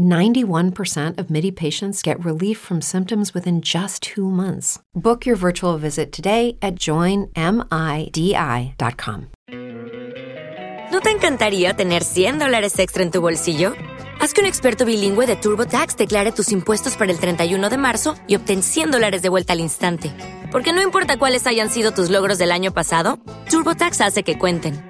91% of MIDI patients get relief from symptoms within just two months. Book your virtual visit today at joinmidi.com. ¿No te encantaría tener 100 dólares extra en tu bolsillo? Haz que un experto bilingüe de TurboTax declare tus impuestos para el 31 de marzo y obtén 100 dólares de vuelta al instante. Porque no importa cuáles hayan sido tus logros del año pasado, TurboTax hace que cuenten.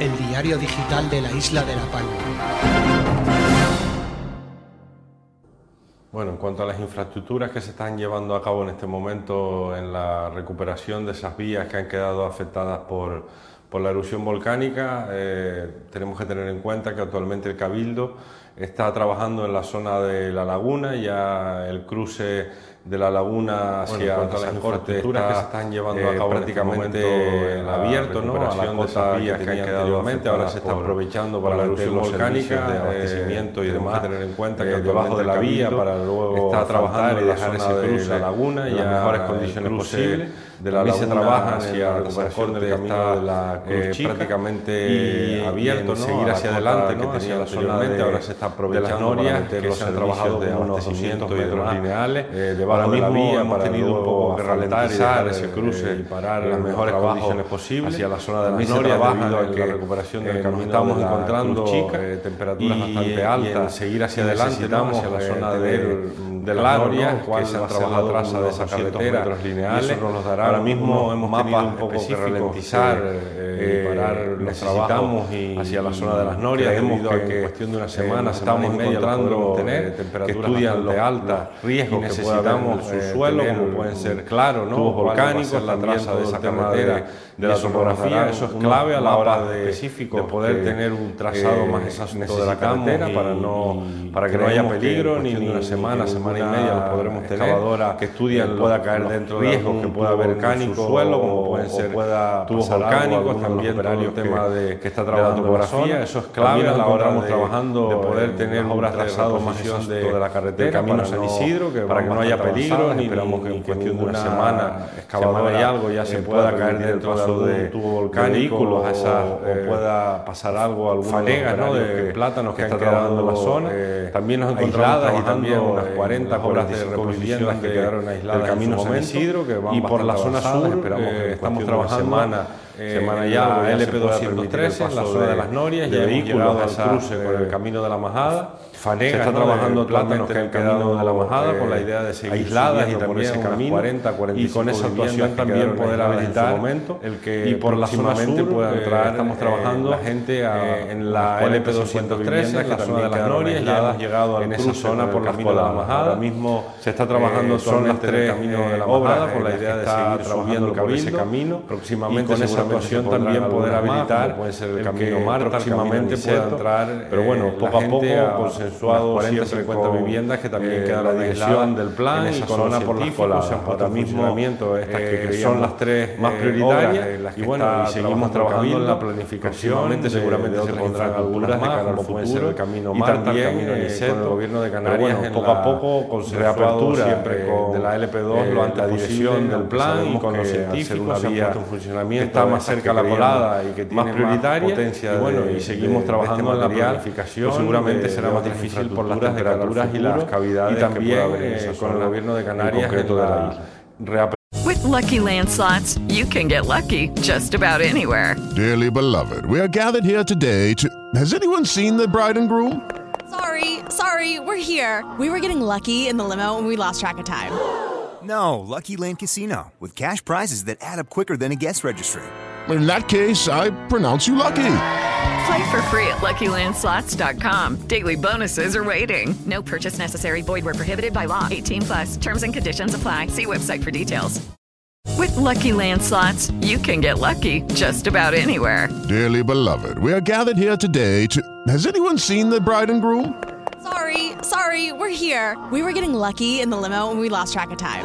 el diario digital de la isla de La Palma. Bueno, en cuanto a las infraestructuras que se están llevando a cabo en este momento en la recuperación de esas vías que han quedado afectadas por, por la erupción volcánica, eh, tenemos que tener en cuenta que actualmente el Cabildo está trabajando en la zona de la laguna, ya el cruce de la laguna hacia Bueno, en a las infraestructuras que se están llevando a eh, cabo prácticamente prácticamente la abierto, ¿no? a la recuperación de cota esas vías que que han quedado afectadas, ahora se está aprovechando para la erupción volcánica de de abastecimiento abastecimiento y demás. tener en cuenta Eh, que debajo debajo de de la vía para luego está trabajando y en dejar ese de cruce la laguna y en las a mejores mejores condiciones posibles. De la También se laguna trabaja hacia en la recuperación del camino está, de la eh, Chica prácticamente y abierto, y en ¿no? seguir a hacia la adelante, ¿no? que tenía la zona anteriormente, de, ahora se está de las aprovechando norias para que los se han trabajado de unos abastecimiento 200 y metros lineales. Eh, debajo Ahora la mismo vía hemos para tenido un poco que ralentizar ese cruce y parar en las mejores condiciones posibles. hacia la zona de las norias trabaja debido a que la recuperación del eh, nos camino estamos de la encontrando Chica eh, temperaturas y- bastante altas seguir hacia adelante, necesitamos hacia la eh, zona de, de las claro, norias ¿no? cuál que se va han la trabajado traza de esa 200 carretera. metros lineales eso nos dará ahora mismo hemos mapas tenido un poco que ralentizar eh, eh, parar los necesitamos trabajos y- hacia la zona de las norias debido a que en cuestión de una semana, nos estamos encontrando, tener que temperaturas estudian altas, riesgos y que puede en el eh, subsuelo, como pueden ser claro, ¿no? volcánicos, la traza de esa carretera, de, de la topografía, eso es clave a la hora de, específicos de poder que, tener un trazado eh, más exacto de la carretera y- para no para que no haya peligro ni ni una semana, que semana y media lo podremos tener, excavadora que estudian pueda caer dentro de riesgos que pueda haber en subsuelo, como pueden ser tubos volcánicos también el tema de que está trabajando topografía, eso es clave a la hora de, trabajando de poder en tener obras de trazado más de- de la carretera camino San Isidro, que para que no haya bastante peligro ni esperamos que en cuestión de una semana semana y algo ya se pueda caer dentro de tubo volcánico o, a esas, o eh, pueda pasar algo alguna fanegas, ¿no? de plátanos que, que están han quedado quedando en la zona eh, también nos encontramos y también unas unas 40 obras de 45 reposición que que quedaron aisladas del camino San. Isidro, que van y por la zona sur esperamos que eh, estamos trabajando semana, eh, semana y la ya se LP pueda permitir el 213 en la paso zona de, de- las Norias de ya hemos llegado al cruce con el eh, camino de la Majada se está ¿no? trabajando actualmente en el camino de la Majada eh, con la idea de seguir aisladas y también ese camino 40, y 45 con esa actuación también poder aisladas en habilitar momento, el que y por la zona sur, pueda eh, entrar estamos eh, trabajando, la gente eh, en la unos LP 40, 213 en la zona de las Norias ya hemos llegado al en esa cruce zona por el camino de la. Majada Ahora mismo se está trabajando eh, son las tres el camino de la eh, Majada con la idea de seguir trabajando por ese camino Próximamente y con esa también poder más, habilitar puede ser el el camino que Marta, el próximamente camino pueda entrar pero bueno, eh, poco a poco a consensuado unas 40, siempre 50 con, viviendas que también eh, quedan la aisladas dirección del plan en y esa con zona por las puesto Ahora mismo estas que eh, son las tres más eh, prioritarias en las que y bueno, y seguimos trabajando en la planificación, de- seguramente de se pondrán algunas más, como puede ser el camino Marta, también, el camino eh, con el gobierno de Canarias poco a poco con reapertura siempre eh, con de la LP2 eh, lo antes la dirección del plan y con los científicos una vía funcionamiento está más cerca la creíamos colada y que tiene más prioritaria potencia y bueno de- y seguimos de- trabajando en este material, planificación pues seguramente de- será de más difícil por las infraestructuras de cara al temperaturas y las cavidades y que también pueda haber eh, con el gobierno de en Canarias concreto en de la la isla. With Lucky Land slots, you can get lucky just about anywhere. Dearly beloved, we are gathered here today to. Has anyone seen the bride and groom? Sorry, sorry, we're here. We were getting lucky in the limo and we lost track of time. No, Lucky Land Casino, with cash prizes that add up quicker than a guest registry. In that case, I pronounce you lucky. Play for free at LuckyLandSlots.com. Daily bonuses are waiting. No purchase necessary. Void were prohibited by law. 18 plus. Terms and conditions apply. See website for details. With Lucky Land Slots, you can get lucky just about anywhere. Dearly beloved, we are gathered here today to. Has anyone seen the bride and groom? Sorry, sorry, we're here. We were getting lucky in the limo and we lost track of time.